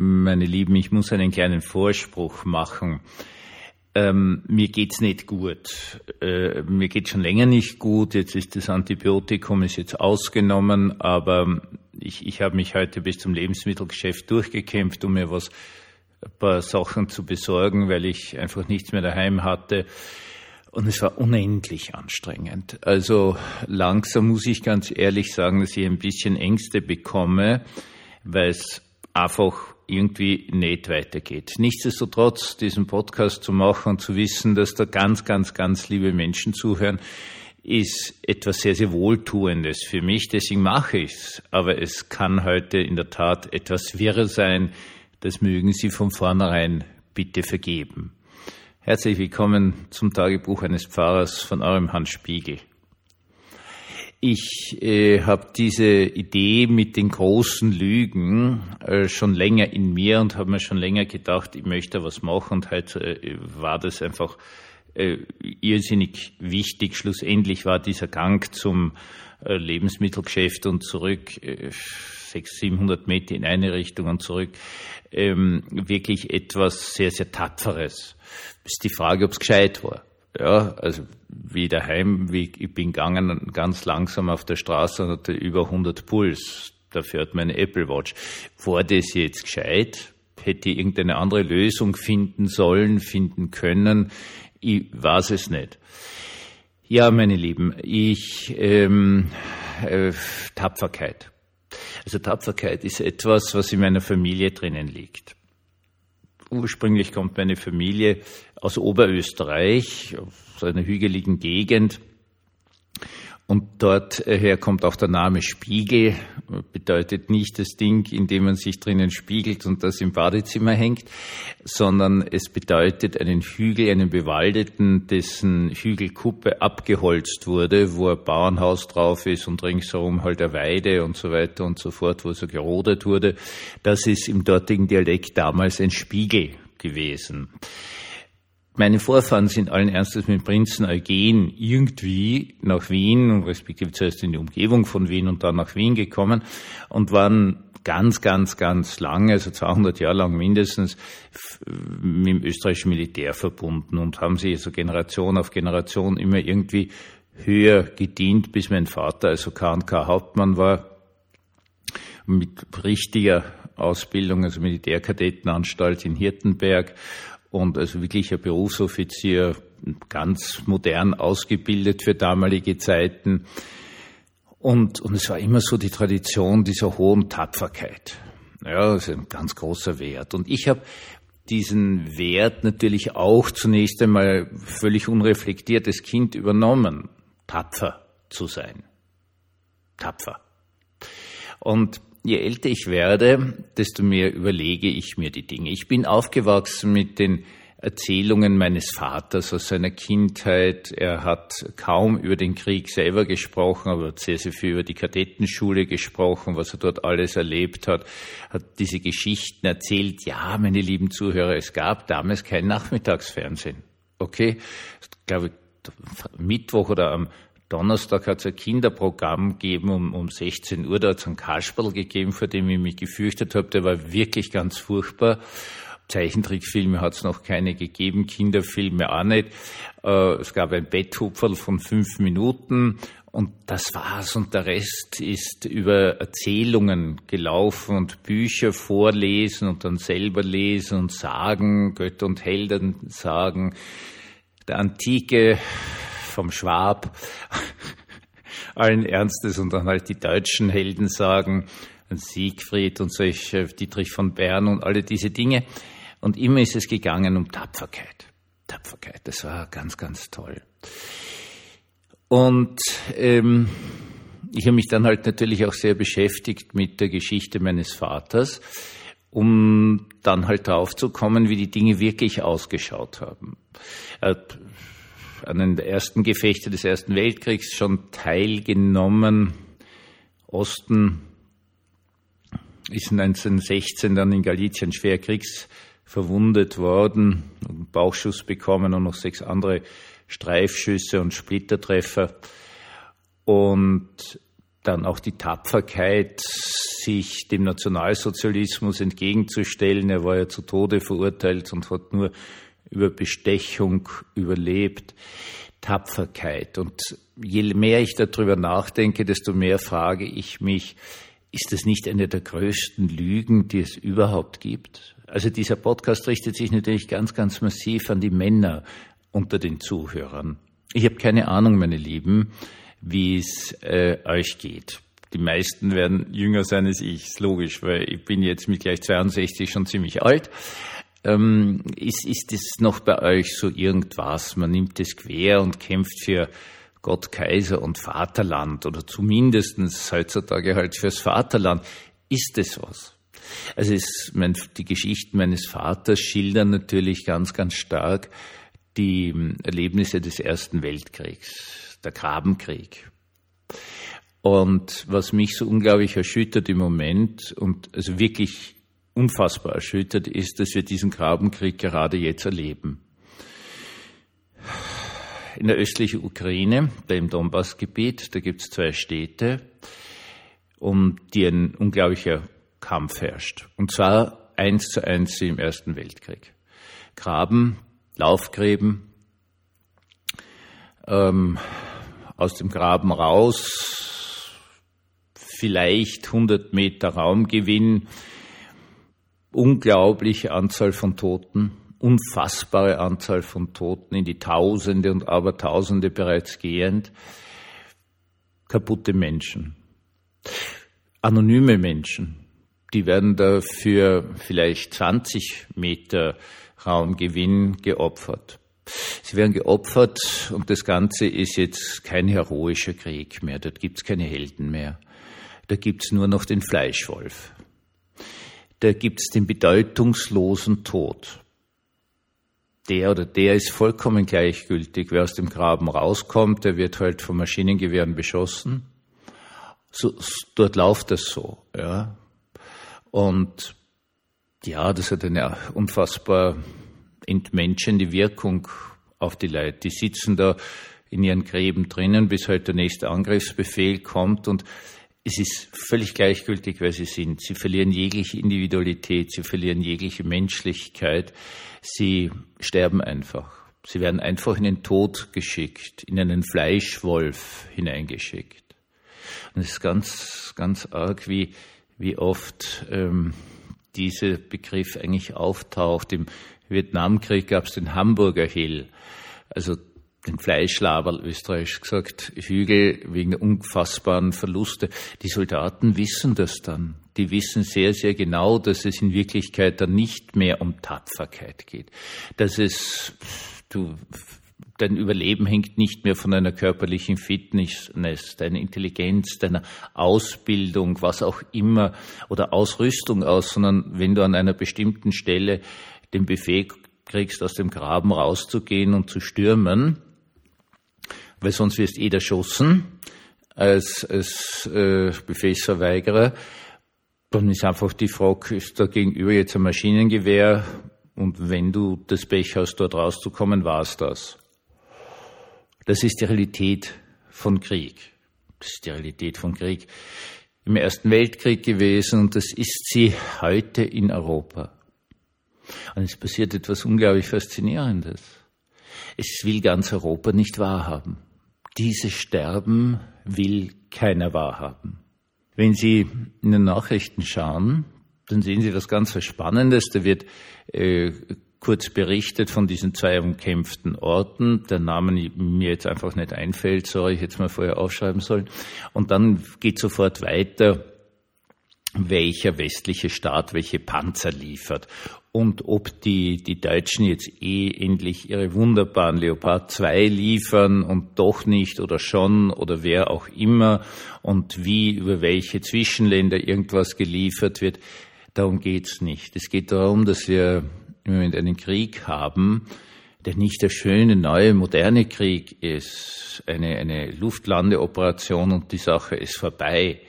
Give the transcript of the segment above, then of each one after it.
meine Lieben, ich muss einen kleinen Vorspruch machen. Ähm, mir geht's nicht gut. Äh, mir geht's schon länger nicht gut. Jetzt ist das Antibiotikum ist jetzt ausgenommen, aber ich, ich habe mich heute bis zum Lebensmittelgeschäft durchgekämpft, um mir was ein paar Sachen zu besorgen, weil ich einfach nichts mehr daheim hatte. Und es war unendlich anstrengend. Also langsam muss ich ganz ehrlich sagen, dass ich ein bisschen Ängste bekomme, weil es einfach irgendwie nicht weitergeht. Nichtsdestotrotz, diesen Podcast zu machen und zu wissen, dass da ganz, ganz, ganz liebe Menschen zuhören, ist etwas sehr, sehr Wohltuendes für mich. Deswegen mache ich es. Aber es kann heute in der Tat etwas wirr sein. Das mögen Sie von vornherein bitte vergeben. Herzlich willkommen zum Tagebuch eines Pfarrers von eurem Hans Spiegel. Ich äh, habe diese Idee mit den großen Lügen äh, schon länger in mir und habe mir schon länger gedacht, ich möchte was machen und heute äh, war das einfach äh, irrsinnig wichtig. Schlussendlich war dieser Gang zum äh, Lebensmittelgeschäft und zurück, äh, 600, 700 Meter in eine Richtung und zurück, ähm, wirklich etwas sehr, sehr Tapferes. Ist die Frage, ob es gescheit war. Ja, also wie daheim, wie ich bin gegangen ganz langsam auf der Straße und hatte über 100 Puls. Dafür hat meine Apple Watch. War das jetzt gescheit? Hätte ich irgendeine andere Lösung finden sollen, finden können? Ich weiß es nicht. Ja, meine Lieben, ich ähm, äh, Tapferkeit. Also Tapferkeit ist etwas, was in meiner Familie drinnen liegt. Ursprünglich kommt meine Familie aus Oberösterreich, aus einer hügeligen Gegend. Und dort her kommt auch der Name Spiegel, bedeutet nicht das Ding, in dem man sich drinnen spiegelt und das im Badezimmer hängt, sondern es bedeutet einen Hügel, einen bewaldeten, dessen Hügelkuppe abgeholzt wurde, wo ein Bauernhaus drauf ist und ringsherum halt eine Weide und so weiter und so fort, wo so gerodet wurde. Das ist im dortigen Dialekt damals ein Spiegel gewesen. Meine Vorfahren sind allen Ernstes mit Prinzen Eugen irgendwie nach Wien, respektive zuerst in die Umgebung von Wien und dann nach Wien gekommen und waren ganz, ganz, ganz lange, also 200 Jahre lang mindestens, mit dem österreichischen Militär verbunden und haben sich also Generation auf Generation immer irgendwie höher gedient, bis mein Vater also K&K Hauptmann war, mit richtiger Ausbildung, also Militärkadettenanstalt in Hirtenberg und also wirklich ein Berufsoffizier, ganz modern ausgebildet für damalige Zeiten. Und, und es war immer so die Tradition dieser hohen Tapferkeit. Ja, das ist ein ganz großer Wert. Und ich habe diesen Wert natürlich auch zunächst einmal völlig unreflektiertes Kind übernommen, tapfer zu sein. Tapfer. Und je älter ich werde, desto mehr überlege ich mir die Dinge. Ich bin aufgewachsen mit den Erzählungen meines Vaters aus seiner Kindheit. Er hat kaum über den Krieg selber gesprochen, aber hat sehr, sehr viel über die Kadettenschule gesprochen, was er dort alles erlebt hat, hat diese Geschichten erzählt. Ja, meine lieben Zuhörer, es gab damals kein Nachmittagsfernsehen. Okay? Ich glaube, Mittwoch oder am Donnerstag hat es ein Kinderprogramm gegeben um, um 16 Uhr. Da hat es einen Kasperl gegeben, vor dem ich mich gefürchtet habe. Der war wirklich ganz furchtbar. Zeichentrickfilme hat es noch keine gegeben, Kinderfilme auch nicht. Äh, es gab ein Betthupferl von fünf Minuten und das war's. Und der Rest ist über Erzählungen gelaufen und Bücher vorlesen und dann selber lesen und sagen, Götter und Helden sagen. Der antike vom Schwab, allen Ernstes und dann halt die deutschen Helden sagen, Siegfried und solche, Dietrich von Bern und alle diese Dinge. Und immer ist es gegangen um Tapferkeit. Tapferkeit, das war ganz, ganz toll. Und ähm, ich habe mich dann halt natürlich auch sehr beschäftigt mit der Geschichte meines Vaters, um dann halt drauf zu kommen, wie die Dinge wirklich ausgeschaut haben. Er hat an den ersten Gefechte des Ersten Weltkriegs schon teilgenommen. Osten ist 1916 dann in Galizien schwer kriegsverwundet worden, einen Bauchschuss bekommen und noch sechs andere Streifschüsse und Splittertreffer. Und dann auch die Tapferkeit, sich dem Nationalsozialismus entgegenzustellen. Er war ja zu Tode verurteilt und hat nur über Bestechung überlebt. Tapferkeit. Und je mehr ich darüber nachdenke, desto mehr frage ich mich, ist das nicht eine der größten Lügen, die es überhaupt gibt? Also dieser Podcast richtet sich natürlich ganz, ganz massiv an die Männer unter den Zuhörern. Ich habe keine Ahnung, meine Lieben, wie es äh, euch geht. Die meisten werden jünger sein als ich, ist logisch, weil ich bin jetzt mit gleich 62 schon ziemlich alt. Ähm, ist, ist es noch bei euch so irgendwas? Man nimmt es quer und kämpft für Gott, Kaiser und Vaterland oder zumindestens heutzutage halt fürs Vaterland. Ist es was? Also es, mein, die Geschichten meines Vaters schildern natürlich ganz, ganz stark die Erlebnisse des Ersten Weltkriegs, der Grabenkrieg. Und was mich so unglaublich erschüttert im Moment und also wirklich unfassbar erschüttert ist, dass wir diesen Grabenkrieg gerade jetzt erleben. In der östlichen Ukraine, da im Donbassgebiet, da gibt es zwei Städte, um die ein unglaublicher Kampf herrscht. Und zwar eins zu eins wie im Ersten Weltkrieg. Graben, Laufgräben, ähm, aus dem Graben raus, vielleicht 100 Meter Raumgewinn, unglaubliche Anzahl von Toten, unfassbare Anzahl von Toten, in die Tausende und Abertausende bereits gehend, kaputte Menschen, anonyme Menschen, die werden da für vielleicht 20 Meter Raumgewinn geopfert. Sie werden geopfert und das Ganze ist jetzt kein heroischer Krieg mehr. Dort gibt's keine Helden mehr. Da gibt's nur noch den Fleischwolf da gibt's den bedeutungslosen Tod. Der oder der ist vollkommen gleichgültig. Wer aus dem Graben rauskommt, der wird halt von Maschinengewehren beschossen. So, dort läuft das so, ja. Und ja, das hat eine unfassbar entmenschende Wirkung auf die Leute. Die sitzen da in ihren Gräben drinnen, bis halt der nächste Angriffsbefehl kommt und es ist völlig gleichgültig, wer sie sind. Sie verlieren jegliche Individualität, sie verlieren jegliche Menschlichkeit, sie sterben einfach. Sie werden einfach in den Tod geschickt, in einen Fleischwolf hineingeschickt. Und es ist ganz, ganz arg, wie, wie oft ähm, dieser Begriff eigentlich auftaucht. Im Vietnamkrieg gab es den Hamburger Hill. Also den Fleischlaberl, österreichisch gesagt, Hügel wegen der unfassbaren Verluste. Die Soldaten wissen das dann. Die wissen sehr, sehr genau, dass es in Wirklichkeit dann nicht mehr um Tapferkeit geht. Dass es, du, dein Überleben hängt nicht mehr von deiner körperlichen Fitness, deiner Intelligenz, deiner Ausbildung, was auch immer, oder Ausrüstung aus, sondern wenn du an einer bestimmten Stelle den Befehl kriegst, aus dem Graben rauszugehen und zu stürmen, weil sonst wirst eh erschossen als, als äh, Befehlsverweigerer. Dann ist einfach die Frage, ist da gegenüber jetzt ein Maschinengewehr und wenn du das Pech hast, dort rauszukommen, war es das. Das ist die Realität von Krieg. Das ist die Realität von Krieg im Ersten Weltkrieg gewesen und das ist sie heute in Europa. Und es passiert etwas unglaublich Faszinierendes. Es will ganz Europa nicht wahrhaben dieses Sterben will keiner wahrhaben. Wenn Sie in den Nachrichten schauen, dann sehen Sie was ganz Spannendes. Da wird äh, kurz berichtet von diesen zwei umkämpften Orten, der Name mir jetzt einfach nicht einfällt, sorry, ich hätte es mal vorher aufschreiben sollen. Und dann geht sofort weiter, welcher westliche Staat welche Panzer liefert. Und ob die, die Deutschen jetzt eh endlich ihre wunderbaren Leopard 2 liefern und doch nicht oder schon oder wer auch immer und wie über welche Zwischenländer irgendwas geliefert wird, darum geht's nicht. Es geht darum, dass wir im Moment einen Krieg haben, der nicht der schöne, neue, moderne Krieg ist, eine, eine Luftlandeoperation und die Sache ist vorbei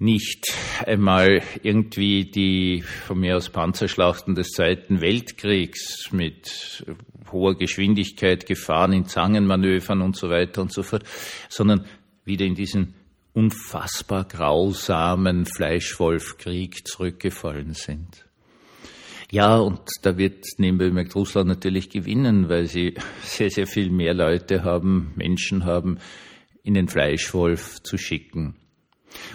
nicht einmal irgendwie die von mir aus Panzerschlachten des Zweiten Weltkriegs mit hoher Geschwindigkeit gefahren in Zangenmanövern und so weiter und so fort, sondern wieder in diesen unfassbar grausamen Fleischwolfkrieg zurückgefallen sind. Ja, und da wird nebenbei Russland natürlich gewinnen, weil sie sehr, sehr viel mehr Leute haben, Menschen haben, in den Fleischwolf zu schicken.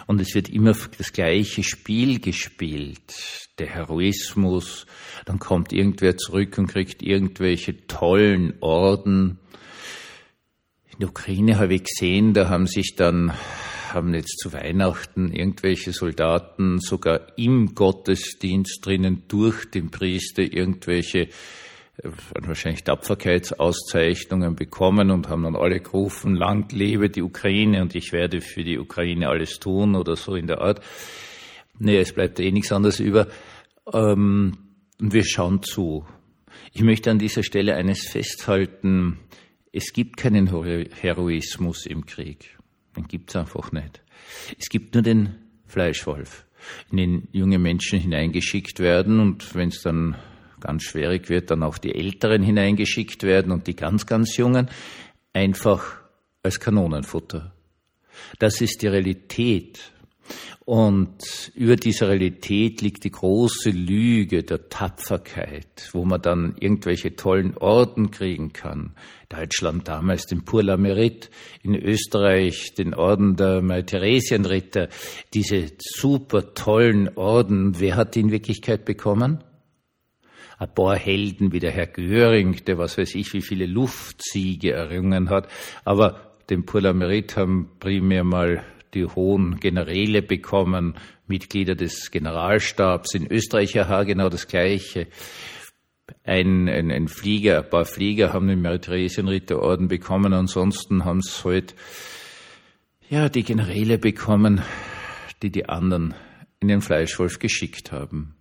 Und es wird immer das gleiche Spiel gespielt. Der Heroismus, dann kommt irgendwer zurück und kriegt irgendwelche tollen Orden. In der Ukraine habe ich gesehen, da haben sich dann, haben jetzt zu Weihnachten irgendwelche Soldaten sogar im Gottesdienst drinnen durch den Priester irgendwelche wahrscheinlich Tapferkeitsauszeichnungen bekommen und haben dann alle gerufen, lang lebe die Ukraine und ich werde für die Ukraine alles tun oder so in der Art. Nee, es bleibt eh nichts anderes über. Ähm, wir schauen zu. Ich möchte an dieser Stelle eines festhalten. Es gibt keinen Heroismus im Krieg. Den gibt's einfach nicht. Es gibt nur den Fleischwolf, in den junge Menschen hineingeschickt werden und wenn es dann ganz schwierig wird, dann auch die Älteren hineingeschickt werden und die ganz, ganz Jungen einfach als Kanonenfutter. Das ist die Realität. Und über dieser Realität liegt die große Lüge der Tapferkeit, wo man dann irgendwelche tollen Orden kriegen kann. Deutschland damals den Pour la Mérite, in Österreich den Orden der Marie-Theresienritter, diese super tollen Orden. Wer hat die in Wirklichkeit bekommen? Ein paar Helden wie der Herr Göring, der was weiß ich, wie viele Luftsiege errungen hat. Aber den Pour la Mérite haben primär mal die hohen Generäle bekommen, Mitglieder des Generalstabs. In Österreich ja genau das Gleiche. Ein, ein, ein Flieger, ein paar Flieger haben den Marie-Theresienritterorden bekommen, ansonsten haben es halt, ja, die Generäle bekommen, die die anderen in den Fleischwolf geschickt haben.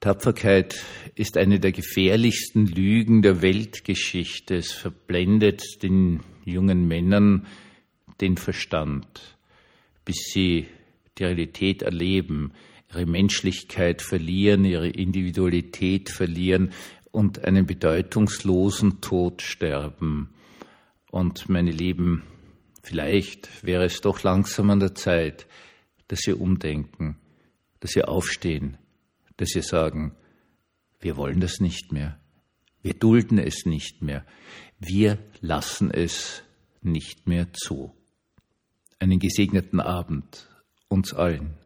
Tapferkeit ist eine der gefährlichsten Lügen der Weltgeschichte. Es verblendet den jungen Männern den Verstand, bis sie die Realität erleben, ihre Menschlichkeit verlieren, ihre Individualität verlieren und einen bedeutungslosen Tod sterben. Und meine Lieben, vielleicht wäre es doch langsam an der Zeit, dass wir umdenken, dass wir aufstehen, dass sie sagen, wir wollen das nicht mehr, wir dulden es nicht mehr, wir lassen es nicht mehr zu. Einen gesegneten Abend uns allen.